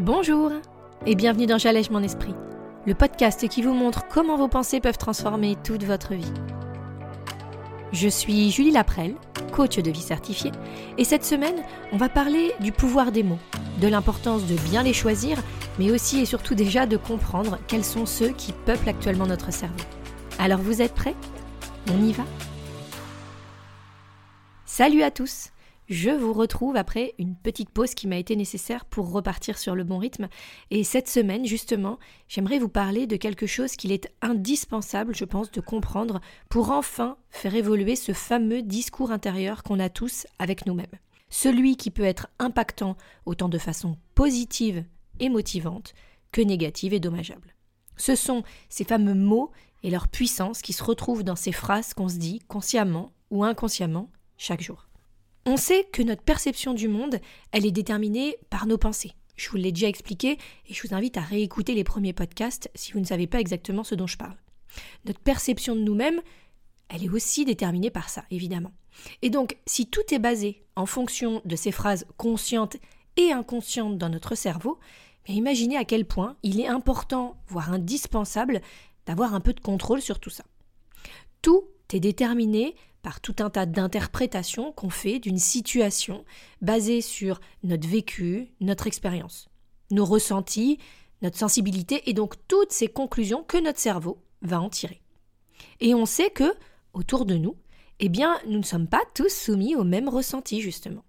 Bonjour et bienvenue dans J'allège mon esprit, le podcast qui vous montre comment vos pensées peuvent transformer toute votre vie. Je suis Julie Laprelle, coach de vie certifiée, et cette semaine, on va parler du pouvoir des mots, de l'importance de bien les choisir, mais aussi et surtout déjà de comprendre quels sont ceux qui peuplent actuellement notre cerveau. Alors vous êtes prêts? On y va? Salut à tous je vous retrouve après une petite pause qui m'a été nécessaire pour repartir sur le bon rythme. Et cette semaine, justement, j'aimerais vous parler de quelque chose qu'il est indispensable, je pense, de comprendre pour enfin faire évoluer ce fameux discours intérieur qu'on a tous avec nous-mêmes. Celui qui peut être impactant autant de façon positive et motivante que négative et dommageable. Ce sont ces fameux mots et leur puissance qui se retrouvent dans ces phrases qu'on se dit consciemment ou inconsciemment chaque jour. On sait que notre perception du monde, elle est déterminée par nos pensées. Je vous l'ai déjà expliqué et je vous invite à réécouter les premiers podcasts si vous ne savez pas exactement ce dont je parle. Notre perception de nous-mêmes, elle est aussi déterminée par ça, évidemment. Et donc, si tout est basé en fonction de ces phrases conscientes et inconscientes dans notre cerveau, imaginez à quel point il est important, voire indispensable, d'avoir un peu de contrôle sur tout ça. Tout est déterminé par tout un tas d'interprétations qu'on fait d'une situation basée sur notre vécu, notre expérience, nos ressentis, notre sensibilité et donc toutes ces conclusions que notre cerveau va en tirer. Et on sait que, autour de nous, eh bien, nous ne sommes pas tous soumis aux mêmes ressentis, justement.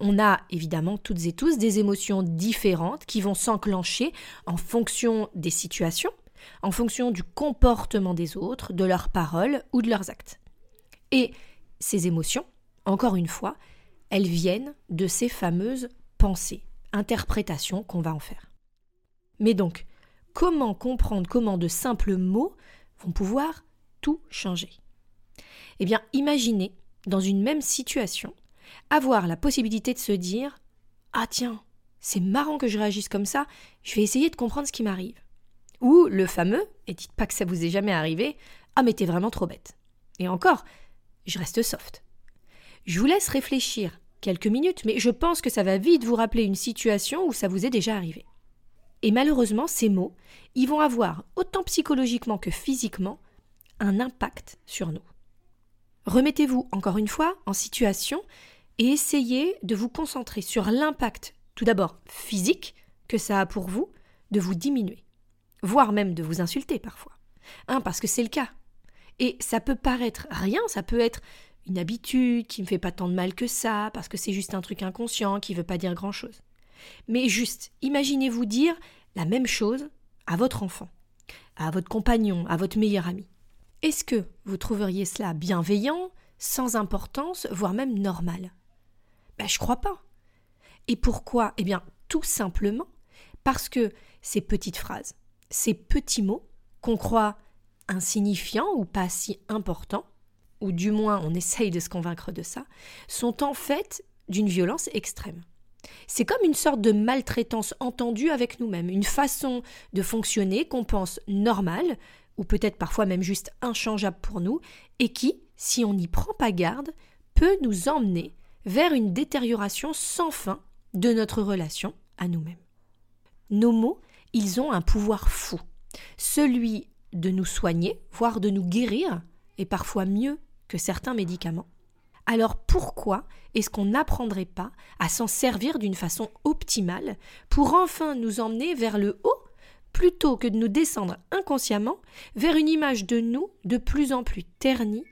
On a évidemment toutes et tous des émotions différentes qui vont s'enclencher en fonction des situations, en fonction du comportement des autres, de leurs paroles ou de leurs actes. Et ces émotions, encore une fois, elles viennent de ces fameuses pensées, interprétations qu'on va en faire. Mais donc, comment comprendre comment de simples mots vont pouvoir tout changer? Eh bien, imaginez, dans une même situation, avoir la possibilité de se dire Ah tiens, c'est marrant que je réagisse comme ça, je vais essayer de comprendre ce qui m'arrive. Ou le fameux, et dites pas que ça vous est jamais arrivé, Ah mais t'es vraiment trop bête. Et encore, je reste soft. Je vous laisse réfléchir quelques minutes, mais je pense que ça va vite vous rappeler une situation où ça vous est déjà arrivé. Et malheureusement, ces mots, ils vont avoir, autant psychologiquement que physiquement, un impact sur nous. Remettez-vous encore une fois en situation et essayez de vous concentrer sur l'impact, tout d'abord physique, que ça a pour vous, de vous diminuer, voire même de vous insulter parfois. Hein, parce que c'est le cas. Et ça peut paraître rien, ça peut être une habitude qui ne me fait pas tant de mal que ça, parce que c'est juste un truc inconscient qui veut pas dire grand-chose. Mais juste, imaginez-vous dire la même chose à votre enfant, à votre compagnon, à votre meilleur ami. Est-ce que vous trouveriez cela bienveillant, sans importance, voire même normal? Ben, Je crois pas. Et pourquoi? Eh bien, tout simplement parce que ces petites phrases, ces petits mots qu'on croit insignifiants ou pas si importants, ou du moins on essaye de se convaincre de ça, sont en fait d'une violence extrême. C'est comme une sorte de maltraitance entendue avec nous-mêmes, une façon de fonctionner qu'on pense normale, ou peut-être parfois même juste inchangeable pour nous, et qui, si on n'y prend pas garde, peut nous emmener vers une détérioration sans fin de notre relation à nous-mêmes. Nos mots, ils ont un pouvoir fou, celui de nous soigner, voire de nous guérir, et parfois mieux que certains médicaments. Alors pourquoi est-ce qu'on n'apprendrait pas à s'en servir d'une façon optimale pour enfin nous emmener vers le haut plutôt que de nous descendre inconsciemment vers une image de nous de plus en plus ternie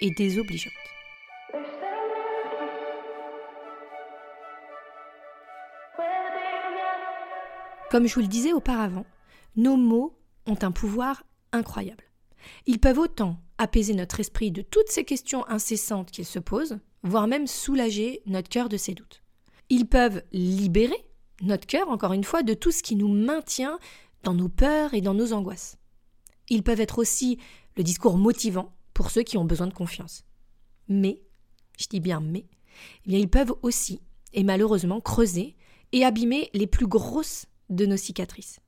et désobligeante? Comme je vous le disais auparavant, nos mots ont un pouvoir incroyable. Ils peuvent autant apaiser notre esprit de toutes ces questions incessantes qu'il se pose, voire même soulager notre cœur de ses doutes. Ils peuvent libérer notre cœur, encore une fois, de tout ce qui nous maintient dans nos peurs et dans nos angoisses. Ils peuvent être aussi le discours motivant pour ceux qui ont besoin de confiance. Mais, je dis bien mais, eh ils peuvent aussi, et malheureusement, creuser et abîmer les plus grosses de nos cicatrices,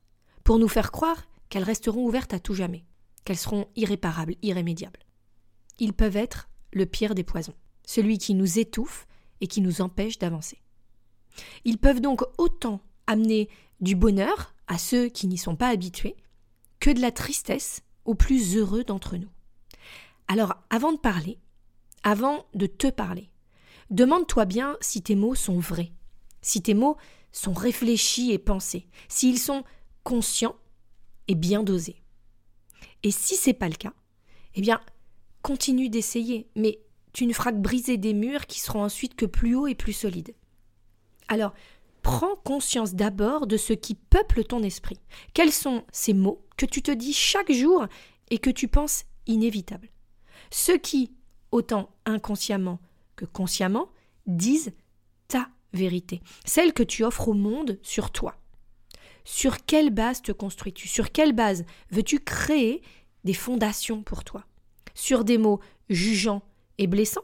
pour nous faire croire qu'elles resteront ouvertes à tout jamais, qu'elles seront irréparables, irrémédiables. Ils peuvent être le pire des poisons, celui qui nous étouffe et qui nous empêche d'avancer. Ils peuvent donc autant amener du bonheur à ceux qui n'y sont pas habitués, que de la tristesse aux plus heureux d'entre nous. Alors, avant de parler, avant de te parler, demande-toi bien si tes mots sont vrais, si tes mots sont réfléchis et pensés, s'ils sont conscients et bien dosés. Et si c'est pas le cas, eh bien, continue d'essayer, mais tu ne feras que briser des murs qui seront ensuite que plus hauts et plus solides. Alors, prends conscience d'abord de ce qui peuple ton esprit. Quels sont ces mots que tu te dis chaque jour et que tu penses inévitables? Ceux qui, autant inconsciemment que consciemment, disent ta vérité, celle que tu offres au monde sur toi. Sur quelle base te construis-tu? Sur quelle base veux-tu créer des fondations pour toi? Sur des mots jugeants et blessants?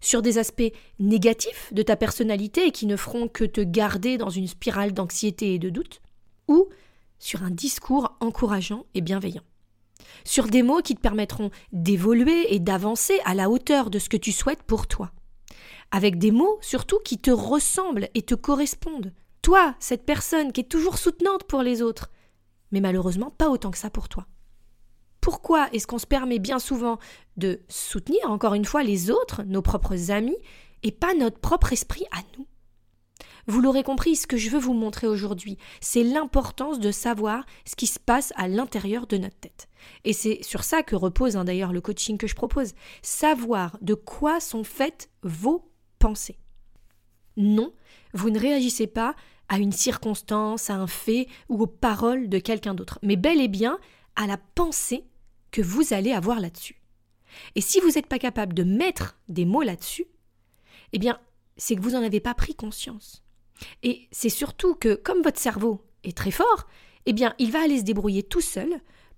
Sur des aspects négatifs de ta personnalité et qui ne feront que te garder dans une spirale d'anxiété et de doute? Ou sur un discours encourageant et bienveillant? Sur des mots qui te permettront d'évoluer et d'avancer à la hauteur de ce que tu souhaites pour toi? Avec des mots surtout qui te ressemblent et te correspondent. Toi, cette personne qui est toujours soutenante pour les autres, mais malheureusement pas autant que ça pour toi. Pourquoi est-ce qu'on se permet bien souvent de soutenir encore une fois les autres, nos propres amis, et pas notre propre esprit à nous? Vous l'aurez compris, ce que je veux vous montrer aujourd'hui, c'est l'importance de savoir ce qui se passe à l'intérieur de notre tête. Et c'est sur ça que repose hein, d'ailleurs le coaching que je propose. Savoir de quoi sont faites vos pensées. Non, vous ne réagissez pas à une circonstance, à un fait ou aux paroles de quelqu'un d'autre, mais bel et bien à la pensée que vous allez avoir là-dessus. Et si vous n'êtes pas capable de mettre des mots là-dessus, eh bien, c'est que vous n'en avez pas pris conscience. Et c'est surtout que, comme votre cerveau est très fort, eh bien, il va aller se débrouiller tout seul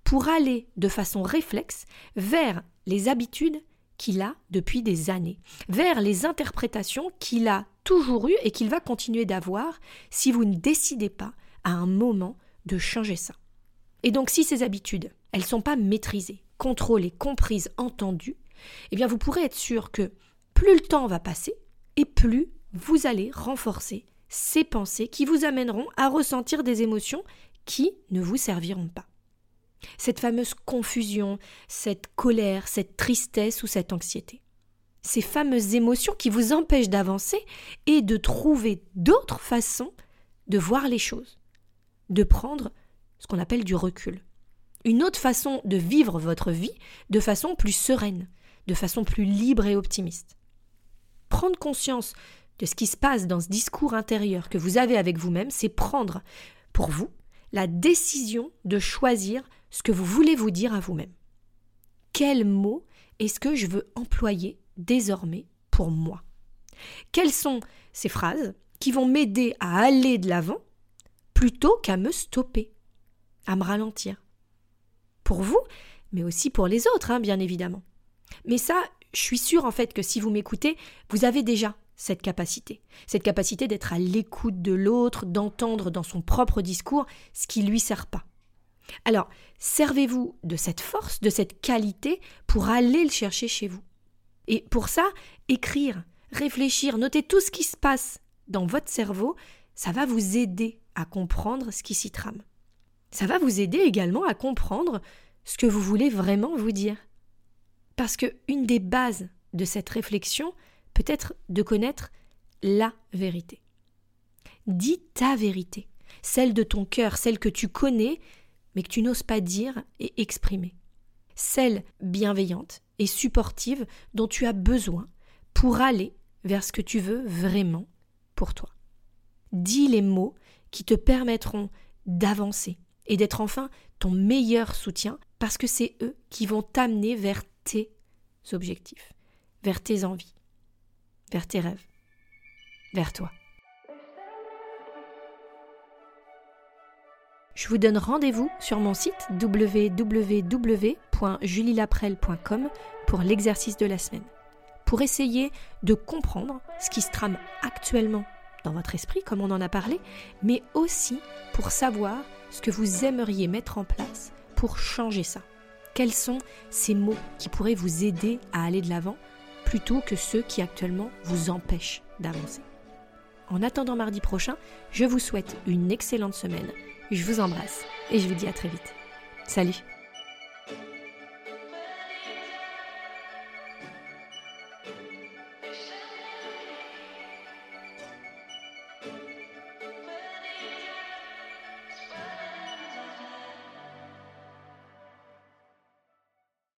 pour aller de façon réflexe vers les habitudes qu'il a depuis des années, vers les interprétations qu'il a toujours eues et qu'il va continuer d'avoir si vous ne décidez pas à un moment de changer ça. Et donc si ces habitudes, elles ne sont pas maîtrisées, contrôlées, comprises, entendues, eh bien vous pourrez être sûr que plus le temps va passer et plus vous allez renforcer ces pensées qui vous amèneront à ressentir des émotions qui ne vous serviront pas. Cette fameuse confusion, cette colère, cette tristesse ou cette anxiété. Ces fameuses émotions qui vous empêchent d'avancer et de trouver d'autres façons de voir les choses, de prendre ce qu'on appelle du recul. Une autre façon de vivre votre vie de façon plus sereine, de façon plus libre et optimiste. Prendre conscience de ce qui se passe dans ce discours intérieur que vous avez avec vous-même, c'est prendre pour vous la décision de choisir ce que vous voulez vous dire à vous-même. Quels mots est-ce que je veux employer désormais pour moi Quelles sont ces phrases qui vont m'aider à aller de l'avant plutôt qu'à me stopper, à me ralentir? Pour vous, mais aussi pour les autres, hein, bien évidemment. Mais ça, je suis sûre en fait que si vous m'écoutez, vous avez déjà cette capacité, cette capacité d'être à l'écoute de l'autre, d'entendre dans son propre discours ce qui lui sert pas. Alors, servez-vous de cette force, de cette qualité pour aller le chercher chez vous. Et pour ça, écrire, réfléchir, noter tout ce qui se passe dans votre cerveau, ça va vous aider à comprendre ce qui s'y trame. Ça va vous aider également à comprendre ce que vous voulez vraiment vous dire. Parce que une des bases de cette réflexion, peut-être de connaître la vérité. Dis ta vérité, celle de ton cœur, celle que tu connais, mais que tu n'oses pas dire et exprimer. Celle bienveillante et supportive dont tu as besoin pour aller vers ce que tu veux vraiment pour toi. Dis les mots qui te permettront d'avancer et d'être enfin ton meilleur soutien parce que c'est eux qui vont t'amener vers tes objectifs, vers tes envies vers tes rêves, vers toi. Je vous donne rendez-vous sur mon site www.julielaprel.com pour l'exercice de la semaine, pour essayer de comprendre ce qui se trame actuellement dans votre esprit, comme on en a parlé, mais aussi pour savoir ce que vous aimeriez mettre en place pour changer ça. Quels sont ces mots qui pourraient vous aider à aller de l'avant plutôt que ceux qui actuellement vous empêchent d'avancer? En attendant mardi prochain, je vous souhaite une excellente semaine. Je vous embrasse et je vous dis à très vite. Salut